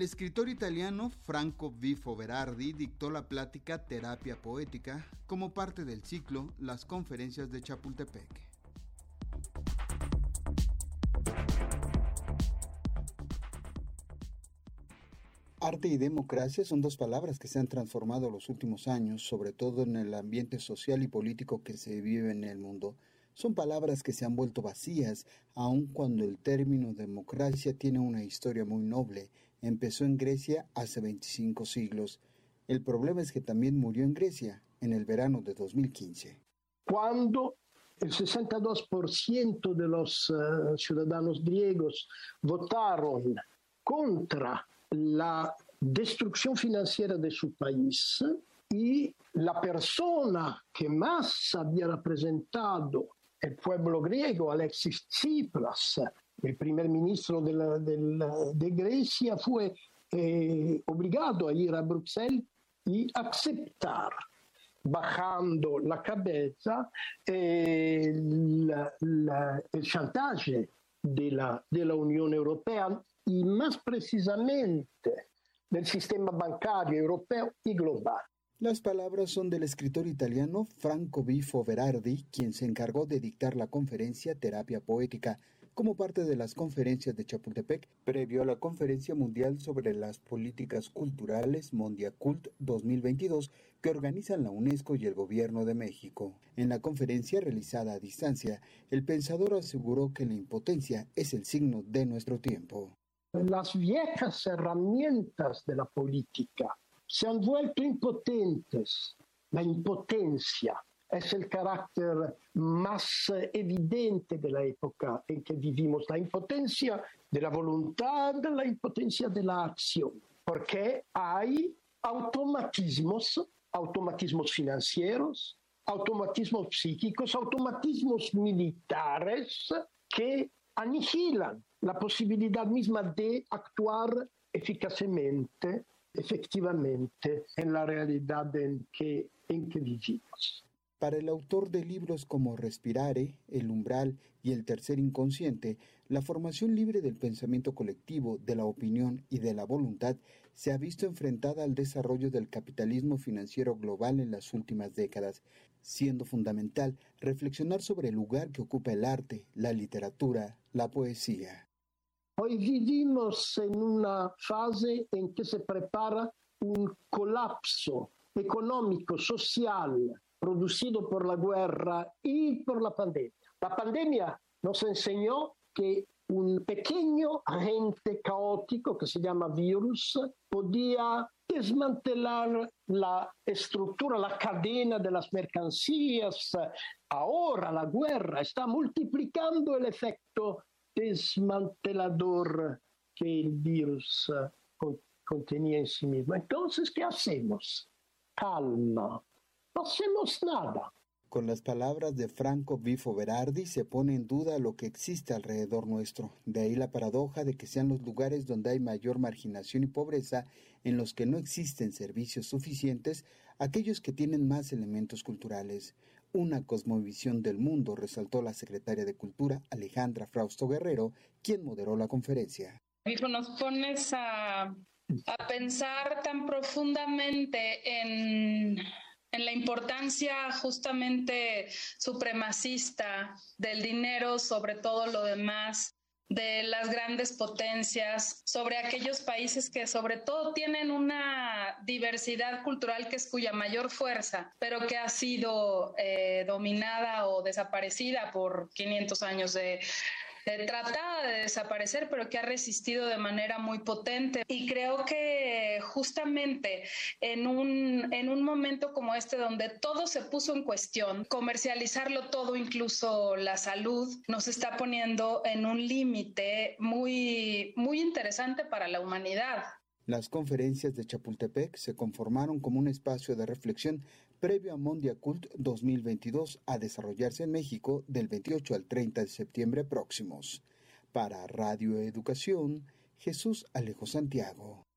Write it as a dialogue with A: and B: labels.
A: El escritor italiano Franco Vifo Berardi dictó la plática Terapia Poética como parte del ciclo Las Conferencias de Chapultepec. Arte y democracia son dos palabras que se han transformado los últimos años, sobre todo en el ambiente social y político que se vive en el mundo. Son palabras que se han vuelto vacías, aun cuando el término democracia tiene una historia muy noble. Empezó en Grecia hace 25 siglos. El problema es que también murió en Grecia en el verano de 2015.
B: Cuando el 62% de los uh, ciudadanos griegos votaron contra la destrucción financiera de su país y la persona que más había representado el pueblo griego, Alexis Tsipras, el primer ministro de, la, de, Grecia, fue eh, obligado a ir a Bruxelles y aceptar bajando la cabeza eh, la, la, el chantaje de Europea y más precisamente del sistema bancario europeo y global.
A: Las palabras son del escritor italiano Franco Bifo Berardi, quien se encargó de dictar la conferencia Terapia Poética como parte de las conferencias de Chapultepec, previo a la Conferencia Mundial sobre las Políticas Culturales Mondiacult 2022 que organizan la UNESCO y el Gobierno de México. En la conferencia realizada a distancia, el pensador aseguró que la impotencia es el signo de nuestro tiempo.
B: Las viejas herramientas de la política se han vuelto impotentes. La impotencia es el carácter más evidente de la época en que vivimos, la impotencia de la voluntad, la impotencia de la acción, porque hay automatismos, automatismos financieros, automatismos psíquicos, automatismos militares que aniquilan la posibilidad misma de actuar eficazmente efectivamente en la realidad en que, vivimos.
A: Para el autor de libros como Respirare, El umbral y El tercer inconsciente, la formación libre del pensamiento colectivo, de la opinión y de la voluntad se ha visto enfrentada al desarrollo del capitalismo financiero global en las últimas décadas, siendo fundamental reflexionar sobre el lugar que ocupa el arte, la literatura, la poesía.
B: Hoy vivimos en una fase en que se prepara un colapso económico, social, producido por la guerra y por la pandemia. La pandemia nos enseñó que un pequeño agente caótico que se llama virus podía desmantelar la estructura, la cadena de las mercancías. Ahora la guerra está multiplicando el efecto desmantelador que el virus uh, contenía en sí mismo. Entonces, ¿qué hacemos? Calma. No hacemos nada.
A: Con las palabras de Franco Bifo Berardi se pone en duda lo que existe alrededor nuestro. De ahí la paradoja de que sean los lugares donde hay mayor marginación y pobreza, en los que no existen servicios suficientes, aquellos que tienen más elementos culturales. Una cosmovisión del mundo, resaltó la secretaria de Cultura Alejandra Frausto Guerrero, quien moderó la conferencia.
C: Bifo, nos pones a, a pensar tan profundamente en en la importancia justamente supremacista del dinero sobre todo lo demás, de las grandes potencias, sobre aquellos países que sobre todo tienen una diversidad cultural que es cuya mayor fuerza, pero que ha sido eh, dominada o desaparecida por 500 años de tratada de desaparecer, pero que ha resistido de manera muy potente. Y creo que justamente en un, en un momento como este, donde todo se puso en cuestión, comercializarlo todo, incluso la salud, nos está poniendo en un límite muy, muy interesante para la humanidad.
A: Las conferencias de Chapultepec se conformaron como un espacio de reflexión previo a Mondiacult 2022 a desarrollarse en México del 28 al 30 de septiembre próximos. Para Radio Educación, Jesús Alejo Santiago.